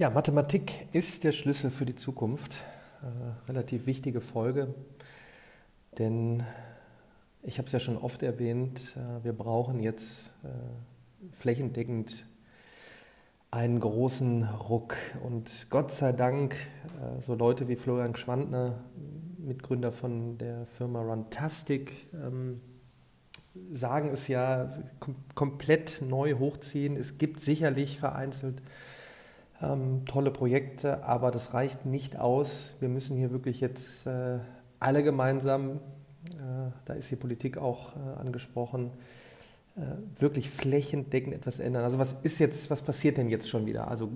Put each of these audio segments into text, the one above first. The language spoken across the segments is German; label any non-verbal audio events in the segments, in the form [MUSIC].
Ja, Mathematik ist der Schlüssel für die Zukunft. Äh, relativ wichtige Folge, denn ich habe es ja schon oft erwähnt, äh, wir brauchen jetzt äh, flächendeckend einen großen Ruck. Und Gott sei Dank, äh, so Leute wie Florian Schwandner, Mitgründer von der Firma Runtastic, ähm, sagen es ja kom komplett neu hochziehen. Es gibt sicherlich vereinzelt ähm, tolle Projekte, aber das reicht nicht aus. Wir müssen hier wirklich jetzt äh, alle gemeinsam, äh, da ist die Politik auch äh, angesprochen, äh, wirklich flächendeckend etwas ändern. Also was ist jetzt, was passiert denn jetzt schon wieder? Also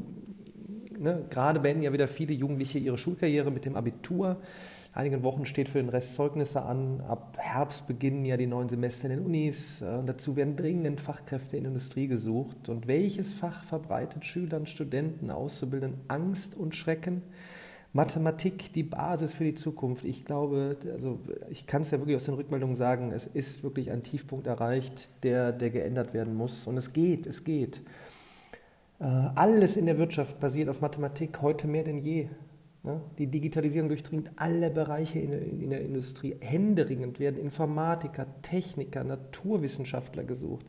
ne, gerade beenden ja wieder viele Jugendliche ihre Schulkarriere mit dem Abitur einigen Wochen steht für den Rest Zeugnisse an. Ab Herbst beginnen ja die neuen Semester in den Unis. Äh, und dazu werden dringend Fachkräfte in der Industrie gesucht. Und welches Fach verbreitet Schülern, Studenten, Auszubildenden Angst und Schrecken? Mathematik, die Basis für die Zukunft. Ich glaube, also ich kann es ja wirklich aus den Rückmeldungen sagen, es ist wirklich ein Tiefpunkt erreicht, der, der geändert werden muss. Und es geht, es geht. Äh, alles in der Wirtschaft basiert auf Mathematik, heute mehr denn je. Ne? Die Digitalisierung durchdringt alle Bereiche in der Industrie. Händeringend werden Informatiker, Techniker, Naturwissenschaftler gesucht.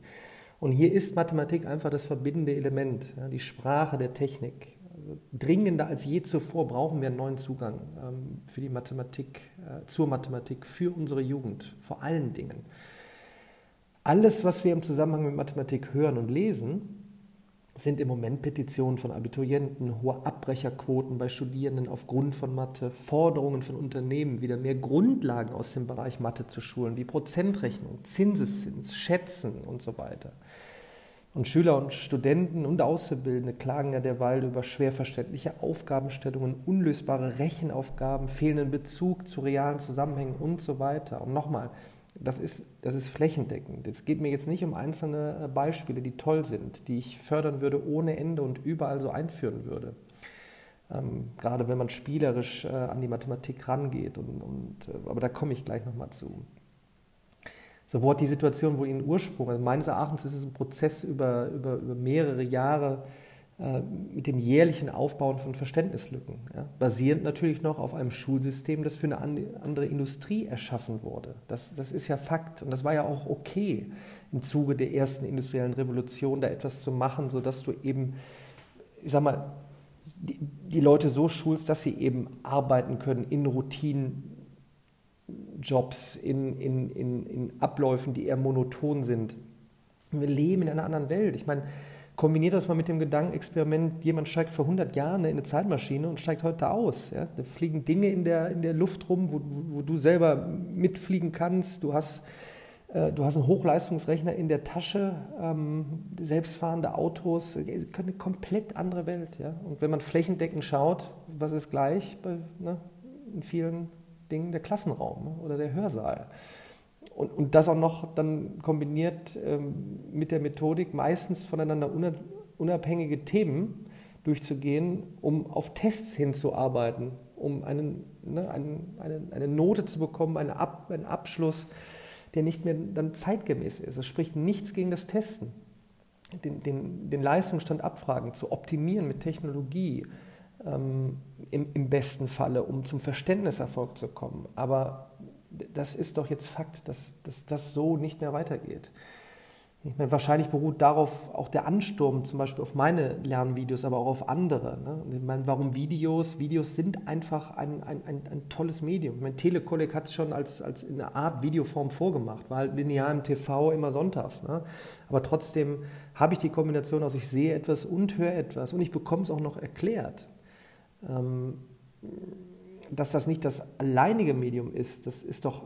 Und hier ist Mathematik einfach das verbindende Element, die Sprache der Technik. Also dringender als je zuvor brauchen wir einen neuen Zugang ähm, für die Mathematik, äh, zur Mathematik, für unsere Jugend, vor allen Dingen. Alles, was wir im Zusammenhang mit Mathematik hören und lesen, sind im Moment Petitionen von Abiturienten, hohe Abbrecherquoten bei Studierenden aufgrund von Mathe, Forderungen von Unternehmen, wieder mehr Grundlagen aus dem Bereich Mathe zu schulen, wie Prozentrechnung, Zinseszins, Schätzen und so weiter. Und Schüler und Studenten und Auszubildende klagen ja derweil über schwer verständliche Aufgabenstellungen, unlösbare Rechenaufgaben, fehlenden Bezug zu realen Zusammenhängen und so weiter. Und nochmal, das ist, das ist flächendeckend. Es geht mir jetzt nicht um einzelne äh, Beispiele, die toll sind, die ich fördern würde ohne Ende und überall so einführen würde. Ähm, gerade wenn man spielerisch äh, an die Mathematik rangeht. Und, und, äh, aber da komme ich gleich nochmal zu. So, wo hat die Situation wohl ihren Ursprung? Also meines Erachtens ist es ein Prozess über, über, über mehrere Jahre, mit dem jährlichen Aufbauen von Verständnislücken, ja, basierend natürlich noch auf einem Schulsystem, das für eine andere Industrie erschaffen wurde. Das, das ist ja Fakt und das war ja auch okay im Zuge der ersten industriellen Revolution, da etwas zu machen, sodass du eben, ich sag mal, die, die Leute so schulst, dass sie eben arbeiten können in Routinenjobs, in, in, in, in Abläufen, die eher monoton sind. Wir leben in einer anderen Welt. Ich meine, Kombiniert das mal mit dem Gedankenexperiment, jemand steigt vor 100 Jahren in eine Zeitmaschine und steigt heute aus. Ja? Da fliegen Dinge in der, in der Luft rum, wo, wo du selber mitfliegen kannst. Du hast, äh, du hast einen Hochleistungsrechner in der Tasche, ähm, selbstfahrende Autos, eine komplett andere Welt. Ja? Und wenn man flächendeckend schaut, was ist gleich bei, ne, in vielen Dingen der Klassenraum ne, oder der Hörsaal und, und das auch noch dann kombiniert ähm, mit der Methodik, meistens voneinander unabhängige Themen durchzugehen, um auf Tests hinzuarbeiten, um einen, ne, einen, eine, eine Note zu bekommen, eine Ab, einen Abschluss, der nicht mehr dann zeitgemäß ist. Es spricht nichts gegen das Testen. Den, den, den Leistungsstand abfragen, zu optimieren mit Technologie, ähm, im, im besten Falle, um zum Verständniserfolg zu kommen. Aber das ist doch jetzt Fakt, dass, dass das so nicht mehr weitergeht. Ich meine, wahrscheinlich beruht darauf auch der Ansturm, zum Beispiel auf meine Lernvideos, aber auch auf andere. Ne? Ich meine, warum Videos? Videos sind einfach ein, ein, ein, ein tolles Medium. Ich meine, Telekolleg hat es schon als, als in einer Art Videoform vorgemacht, war halt linear im TV immer sonntags. Ne? Aber trotzdem habe ich die Kombination aus, ich sehe etwas und höre etwas und ich bekomme es auch noch erklärt. Ähm, dass das nicht das alleinige Medium ist, das ist doch,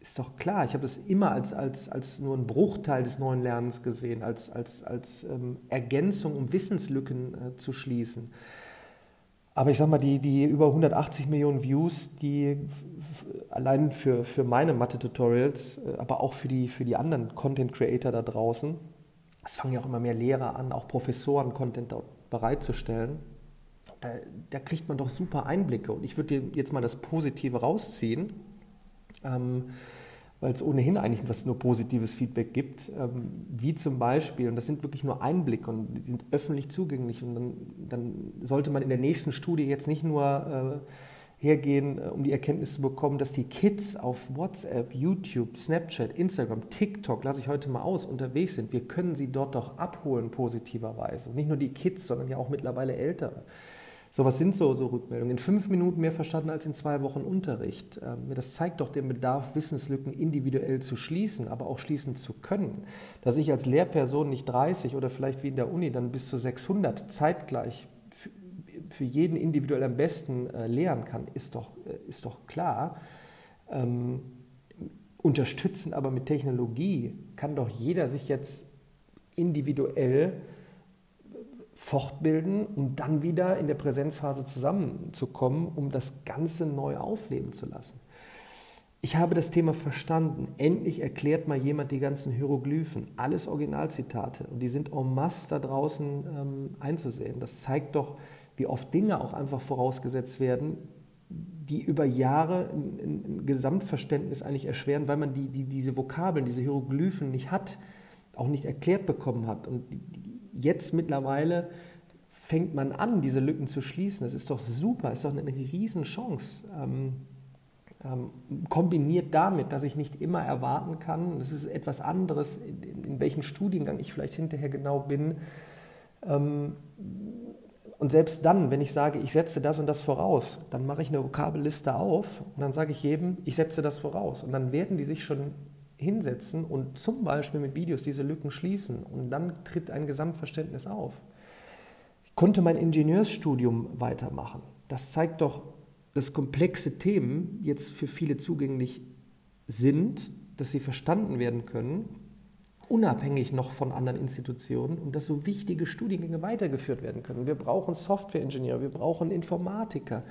ist doch klar. Ich habe das immer als, als, als nur einen Bruchteil des neuen Lernens gesehen, als, als, als ähm, Ergänzung, um Wissenslücken äh, zu schließen. Aber ich sage mal, die, die über 180 Millionen Views, die allein für, für meine Mathe-Tutorials, äh, aber auch für die, für die anderen Content-Creator da draußen, es fangen ja auch immer mehr Lehrer an, auch Professoren Content dort bereitzustellen da, da, kriegt man doch super Einblicke. Und ich würde jetzt mal das Positive rausziehen. Ähm, weil es ohnehin eigentlich was nur positives Feedback gibt, ähm, wie zum Beispiel, und das sind wirklich nur Einblicke und die sind öffentlich zugänglich und dann, dann sollte man in der nächsten Studie jetzt nicht nur äh, hergehen, äh, um die Erkenntnis zu bekommen, dass die Kids auf WhatsApp, YouTube, Snapchat, Instagram, TikTok, lasse ich heute mal aus, unterwegs sind. Wir können sie dort doch abholen positiverweise. Und nicht nur die Kids, sondern ja auch mittlerweile Ältere. So, was sind so, so Rückmeldungen? In fünf Minuten mehr verstanden als in zwei Wochen Unterricht. Ähm, das zeigt doch den Bedarf, Wissenslücken individuell zu schließen, aber auch schließen zu können. Dass ich als Lehrperson nicht 30 oder vielleicht wie in der Uni dann bis zu 600 zeitgleich für jeden individuell am besten äh, lehren kann, ist doch, äh, ist doch klar. Ähm, unterstützen aber mit Technologie kann doch jeder sich jetzt individuell fortbilden, um dann wieder in der Präsenzphase zusammenzukommen, um das Ganze neu aufleben zu lassen. Ich habe das Thema verstanden. Endlich erklärt mal jemand die ganzen Hieroglyphen. Alles Originalzitate. Und die sind en masse da draußen ähm, einzusehen. Das zeigt doch, wie oft Dinge auch einfach vorausgesetzt werden, die über Jahre ein, ein Gesamtverständnis eigentlich erschweren, weil man die, die, diese Vokabeln, diese Hieroglyphen nicht hat, auch nicht erklärt bekommen hat. Und die, jetzt mittlerweile fängt man an, diese Lücken zu schließen. Das ist doch super, ist doch eine Riesenchance. Ähm, ähm, kombiniert damit, dass ich nicht immer erwarten kann, das ist etwas anderes, in, in welchem Studiengang ich vielleicht hinterher genau bin. Ähm, und selbst dann, wenn ich sage, ich setze das und das voraus, dann mache ich eine Vokabelliste auf und dann sage ich jedem, ich setze das voraus. Und dann werden die sich schon hinsetzen und zum Beispiel mit Videos diese Lücken schließen und dann tritt ein Gesamtverständnis auf. Ich konnte mein Ingenieursstudium weitermachen. Das zeigt doch, dass komplexe Themen jetzt für viele zugänglich sind, dass sie verstanden werden können, unabhängig noch von anderen Institutionen und dass so wichtige Studiengänge weitergeführt werden können. Wir brauchen Softwareingenieure, wir brauchen Informatiker,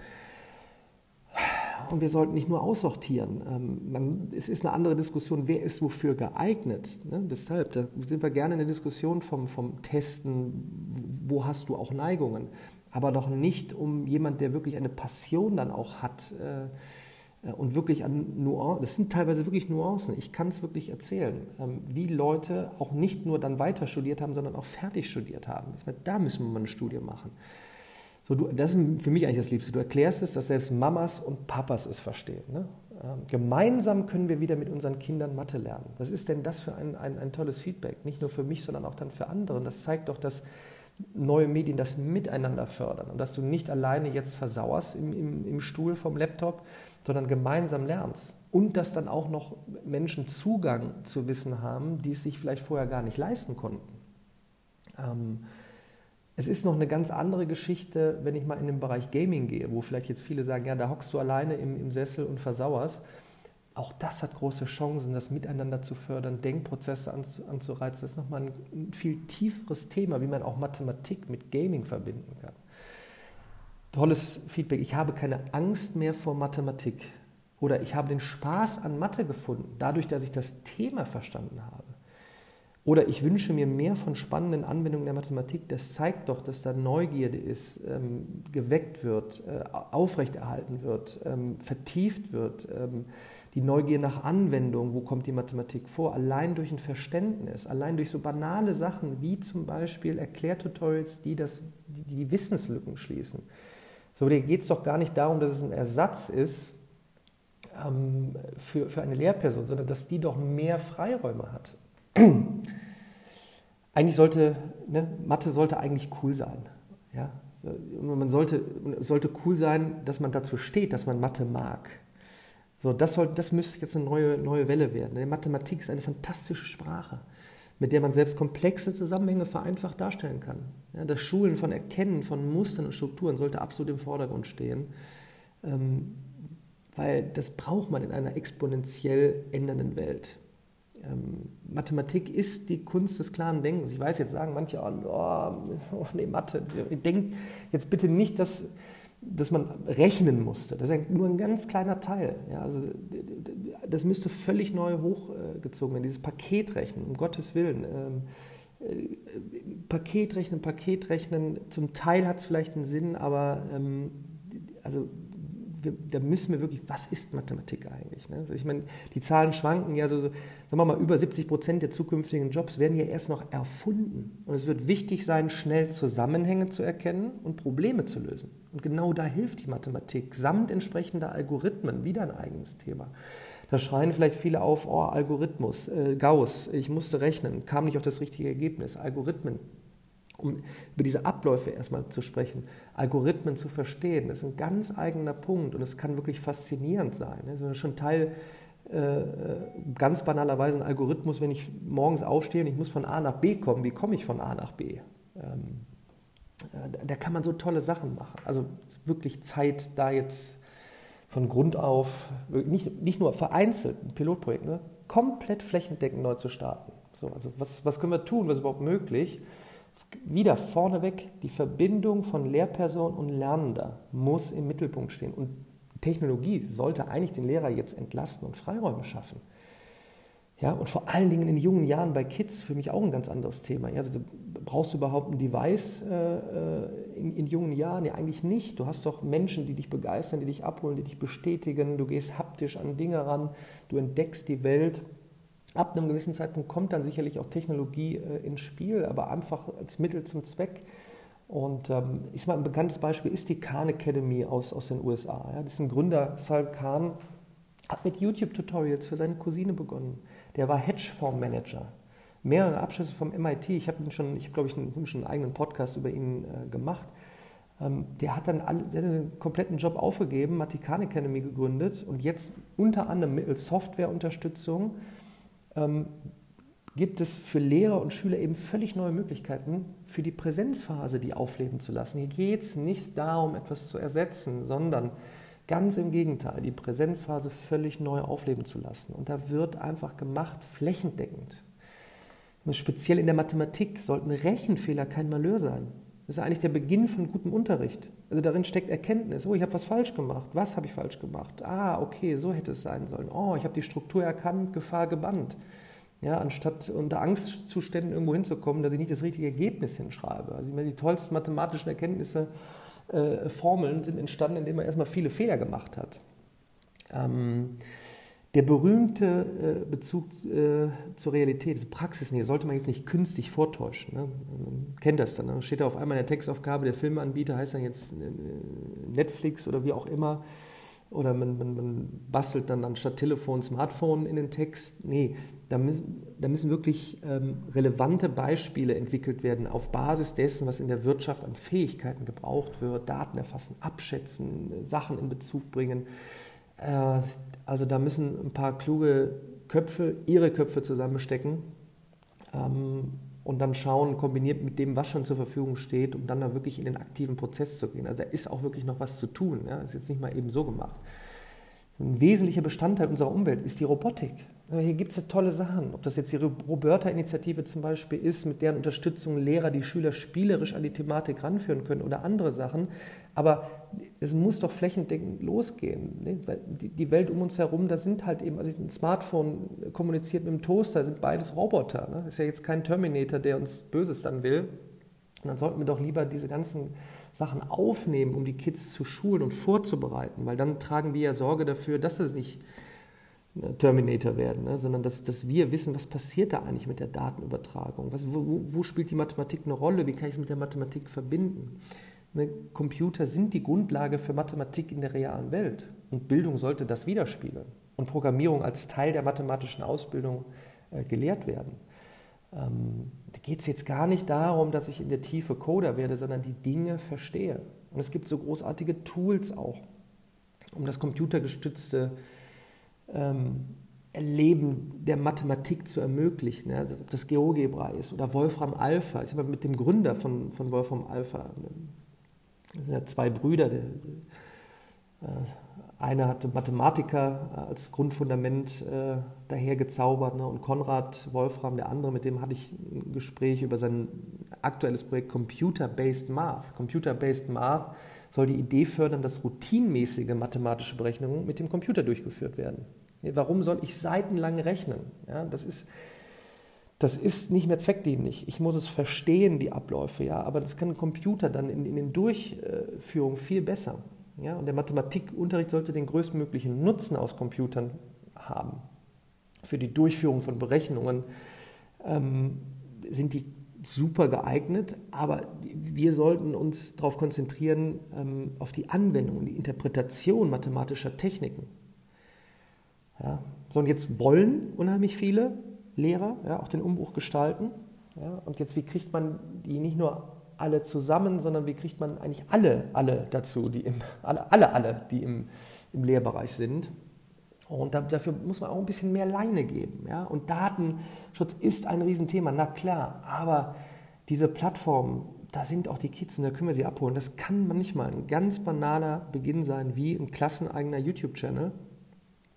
und wir sollten nicht nur aussortieren. Ähm, man, es ist eine andere Diskussion, wer ist wofür geeignet. Ne? Deshalb da sind wir gerne in der Diskussion vom, vom Testen, wo hast du auch Neigungen. Aber doch nicht um jemand, der wirklich eine Passion dann auch hat äh, und wirklich an Nuancen, das sind teilweise wirklich Nuancen, ich kann es wirklich erzählen, ähm, wie Leute auch nicht nur dann weiter studiert haben, sondern auch fertig studiert haben. Da müssen wir mal eine Studie machen. So, du, das ist für mich eigentlich das Liebste. Du erklärst es, dass selbst Mamas und Papas es verstehen. Ne? Ähm, gemeinsam können wir wieder mit unseren Kindern Mathe lernen. Was ist denn das für ein, ein, ein tolles Feedback? Nicht nur für mich, sondern auch dann für andere. Und das zeigt doch, dass neue Medien das miteinander fördern und dass du nicht alleine jetzt versauerst im, im, im Stuhl vom Laptop, sondern gemeinsam lernst. Und dass dann auch noch Menschen Zugang zu Wissen haben, die es sich vielleicht vorher gar nicht leisten konnten. Ähm, es ist noch eine ganz andere Geschichte, wenn ich mal in den Bereich Gaming gehe, wo vielleicht jetzt viele sagen, ja, da hockst du alleine im, im Sessel und versauerst. Auch das hat große Chancen, das miteinander zu fördern, Denkprozesse anzureizen. Das ist nochmal ein, ein viel tieferes Thema, wie man auch Mathematik mit Gaming verbinden kann. Tolles Feedback. Ich habe keine Angst mehr vor Mathematik. Oder ich habe den Spaß an Mathe gefunden, dadurch, dass ich das Thema verstanden habe. Oder ich wünsche mir mehr von spannenden Anwendungen der Mathematik. Das zeigt doch, dass da Neugierde ist, ähm, geweckt wird, äh, aufrechterhalten wird, ähm, vertieft wird. Ähm, die Neugier nach Anwendung, wo kommt die Mathematik vor? Allein durch ein Verständnis, allein durch so banale Sachen wie zum Beispiel Erklärtutorials, die, das, die, die Wissenslücken schließen. So, geht es doch gar nicht darum, dass es ein Ersatz ist ähm, für, für eine Lehrperson, sondern dass die doch mehr Freiräume hat. Eigentlich sollte, ne, Mathe sollte eigentlich cool sein. Ja? Man sollte, sollte cool sein, dass man dazu steht, dass man Mathe mag. So, das, soll, das müsste jetzt eine neue, neue Welle werden. Die Mathematik ist eine fantastische Sprache, mit der man selbst komplexe Zusammenhänge vereinfacht darstellen kann. Ja, das Schulen von Erkennen von Mustern und Strukturen sollte absolut im Vordergrund stehen, ähm, weil das braucht man in einer exponentiell ändernden Welt. Ähm, Mathematik ist die Kunst des klaren Denkens. Ich weiß, jetzt sagen manche, oh, [LAUGHS] oh nee, Mathe. Denkt jetzt bitte nicht, dass, dass man rechnen musste. Das ist nur ein ganz kleiner Teil. Ja, also, das müsste völlig neu hochgezogen werden, dieses Paketrechnen, um Gottes Willen. Ähm, äh, Paketrechnen, Paketrechnen, zum Teil hat es vielleicht einen Sinn, aber ähm, also wir, da müssen wir wirklich, was ist Mathematik eigentlich? Ne? Also ich meine, die Zahlen schwanken ja so, sagen wir mal, über 70 Prozent der zukünftigen Jobs werden ja erst noch erfunden. Und es wird wichtig sein, schnell Zusammenhänge zu erkennen und Probleme zu lösen. Und genau da hilft die Mathematik, samt entsprechender Algorithmen, wieder ein eigenes Thema. Da schreien vielleicht viele auf, oh, Algorithmus, äh, Gauss, ich musste rechnen, kam nicht auf das richtige Ergebnis. Algorithmen, um über diese Abläufe erstmal zu sprechen, Algorithmen zu verstehen, das ist ein ganz eigener Punkt und es kann wirklich faszinierend sein. Das ist schon Teil, äh, ganz banalerweise ein Algorithmus, wenn ich morgens aufstehe und ich muss von A nach B kommen, wie komme ich von A nach B? Ähm, äh, da kann man so tolle Sachen machen. Also wirklich Zeit, da jetzt von Grund auf, nicht, nicht nur vereinzelt, ein Pilotprojekt, ne, komplett flächendeckend neu zu starten. So, also was, was können wir tun, was ist überhaupt möglich? Wieder vorneweg, die Verbindung von Lehrperson und Lernender muss im Mittelpunkt stehen. Und Technologie sollte eigentlich den Lehrer jetzt entlasten und Freiräume schaffen. Ja, und vor allen Dingen in jungen Jahren bei Kids für mich auch ein ganz anderes Thema. Ja, also brauchst du überhaupt ein Device äh, äh, in, in, jungen Jahren? Ja, eigentlich nicht. Du hast doch Menschen, die dich begeistern, die dich abholen, die dich bestätigen. Du gehst haptisch an Dinge ran, du entdeckst die Welt. Ab einem gewissen Zeitpunkt kommt dann sicherlich auch Technologie äh, ins Spiel, aber einfach als Mittel zum Zweck. Und ähm, ist mal ein bekanntes Beispiel ist die Khan Academy aus, aus den USA. Ja? Das ist ein Gründer, Sal Khan, hat mit YouTube-Tutorials für seine Cousine begonnen der war Hedgefondsmanager. Mehrere Abschlüsse vom MIT. Ich habe schon, ich glaube ich einen, schon einen eigenen Podcast über ihn äh, gemacht. Ähm, der hat dann alle, der hat den kompletten Job aufgegeben, hat die Khan Academy gegründet und jetzt unter anderem mittels Softwareunterstützung ähm, gibt es für Lehrer und Schüler eben völlig neue Möglichkeiten für die Präsenzphase, die aufleben zu lassen. Hier geht es nicht darum, etwas zu ersetzen, sondern Ganz im Gegenteil, die Präsenzphase völlig neu aufleben zu lassen. Und da wird einfach gemacht, flächendeckend. Speziell in der Mathematik sollten Rechenfehler kein Malheur sein. Das ist eigentlich der Beginn von gutem Unterricht. Also darin steckt Erkenntnis. Oh, ich habe was falsch gemacht. Was habe ich falsch gemacht? Ah, okay, so hätte es sein sollen. Oh, ich habe die Struktur erkannt, Gefahr gebannt. Ja, anstatt unter Angstzuständen irgendwo hinzukommen, dass ich nicht das richtige Ergebnis hinschreibe. Also die tollsten mathematischen Erkenntnisse äh, Formeln sind entstanden, indem man erstmal viele Fehler gemacht hat. Ähm, der berühmte äh, Bezug äh, zur Realität, diese Praxisnähe, sollte man jetzt nicht künstlich vortäuschen. Ne? Man kennt das dann. Ne? Steht da auf einmal in der Textaufgabe, der Filmanbieter heißt dann jetzt äh, Netflix oder wie auch immer. Oder man, man, man, bastelt dann anstatt Telefon Smartphone in den Text. Nee, da müssen, da müssen wirklich ähm, relevante Beispiele entwickelt werden auf Basis dessen, was in der Wirtschaft an Fähigkeiten gebraucht wird. Daten erfassen, abschätzen, Sachen in Bezug bringen. Äh, also da müssen ein paar kluge Köpfe ihre Köpfe zusammenstecken ähm, und dann schauen, kombiniert mit dem, was schon zur Verfügung steht, um dann da wirklich in den aktiven Prozess zu gehen. Also da ist auch wirklich noch was zu tun. Ja? Ist jetzt nicht mal eben so gemacht. Ein wesentlicher Bestandteil unserer Umwelt ist die Robotik. Hier gibt es ja tolle Sachen. Ob das jetzt die Roberta-Initiative zum Beispiel ist, mit deren Unterstützung Lehrer die Schüler spielerisch an die Thematik ranführen können oder andere Sachen. Aber es muss doch flächendeckend losgehen. Ne? Weil die Welt um uns herum, da sind halt eben, also ein Smartphone kommuniziert mit dem Toaster, sind beides Roboter. Ne? Ist ja jetzt kein Terminator, der uns Böses dann will. Und dann sollten wir doch lieber diese ganzen Sachen aufnehmen, um die Kids zu schulen und vorzubereiten, weil dann tragen wir ja Sorge dafür, dass es nicht Terminator werden, ne? sondern dass, dass wir wissen, was passiert da eigentlich mit der Datenübertragung, was, wo, wo spielt die Mathematik eine Rolle, wie kann ich es mit der Mathematik verbinden. Ne, Computer sind die Grundlage für Mathematik in der realen Welt und Bildung sollte das widerspiegeln und Programmierung als Teil der mathematischen Ausbildung äh, gelehrt werden. Ähm, da geht es jetzt gar nicht darum, dass ich in der Tiefe Coder werde, sondern die Dinge verstehe. Und es gibt so großartige Tools auch, um das computergestützte ähm, Erleben der Mathematik zu ermöglichen. Ja, ob das GeoGebra ist oder Wolfram Alpha. Ich habe mit dem Gründer von, von Wolfram Alpha das sind ja zwei Brüder. Der, äh, einer hatte Mathematiker als Grundfundament äh, daher gezaubert ne? und Konrad Wolfram, der andere, mit dem hatte ich ein Gespräch über sein aktuelles Projekt Computer-Based Math. Computer-Based Math soll die Idee fördern, dass routinmäßige mathematische Berechnungen mit dem Computer durchgeführt werden. Warum soll ich seitenlang rechnen? Ja, das ist das ist nicht mehr zweckdienlich. Ich muss es verstehen, die Abläufe, ja, aber das kann ein Computer dann in, in den Durchführungen viel besser. Ja, und der Mathematikunterricht sollte den größtmöglichen Nutzen aus Computern haben. Für die Durchführung von Berechnungen ähm, sind die super geeignet, aber wir sollten uns darauf konzentrieren, ähm, auf die Anwendung die Interpretation mathematischer Techniken. Ja, so, und jetzt wollen unheimlich viele Lehrer ja, auch den Umbruch gestalten. Ja, und jetzt, wie kriegt man die nicht nur alle zusammen, sondern wie kriegt man eigentlich alle, alle dazu, die im, alle, alle, alle, die im, im Lehrbereich sind. Und dafür muss man auch ein bisschen mehr Leine geben. Ja? Und Datenschutz ist ein Riesenthema, na klar. Aber diese Plattformen, da sind auch die Kids und da können wir sie abholen. Das kann manchmal ein ganz banaler Beginn sein, wie ein klasseneigener YouTube-Channel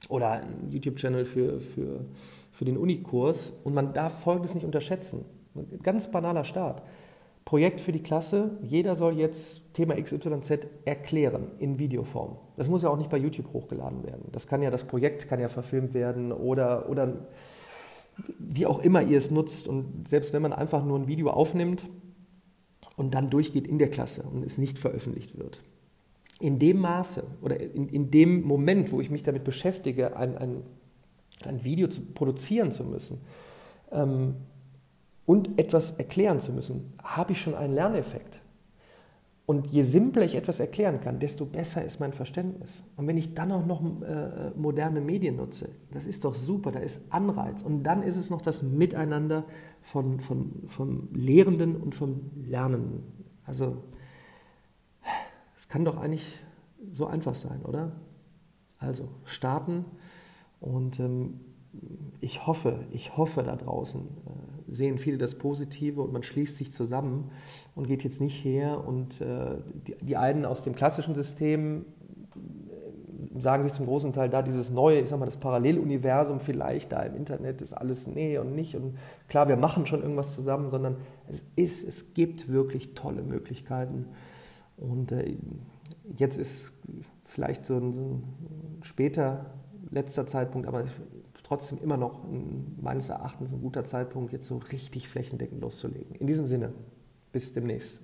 oder ein YouTube-Channel für, für, für den Unikurs. Und man darf Folgendes nicht unterschätzen. Ein ganz banaler Start. Projekt für die Klasse. Jeder soll jetzt Thema XYZ erklären in Videoform. Das muss ja auch nicht bei YouTube hochgeladen werden. Das kann ja, das Projekt kann ja verfilmt werden oder, oder wie auch immer ihr es nutzt. Und selbst wenn man einfach nur ein Video aufnimmt und dann durchgeht in der Klasse und es nicht veröffentlicht wird. In dem Maße oder in, in dem Moment, wo ich mich damit beschäftige, ein, ein, ein Video zu produzieren zu müssen, ähm, und etwas erklären zu müssen, habe ich schon einen Lerneffekt. Und je simpler ich etwas erklären kann, desto besser ist mein Verständnis. Und wenn ich dann auch noch äh, moderne Medien nutze, das ist doch super, da ist Anreiz. Und dann ist es noch das Miteinander von, von, vom Lehrenden und vom Lernenden. Also, es kann doch eigentlich so einfach sein, oder? Also, starten und ähm, ich hoffe, ich hoffe da draußen, äh, sehen viele das Positive und man schließt sich zusammen und geht jetzt nicht her und äh, die, einen aus dem klassischen System äh, sagen sich zum großen Teil da dieses neue, ich sag mal, das Paralleluniversum vielleicht da im Internet ist alles nee und nicht und klar, wir machen schon irgendwas zusammen, sondern es ist, es gibt wirklich tolle Möglichkeiten. Und jetzt ist vielleicht so ein, so ein später letzter Zeitpunkt, aber trotzdem immer noch meines Erachtens ein guter Zeitpunkt, jetzt so richtig flächendeckend loszulegen. In diesem Sinne, bis demnächst.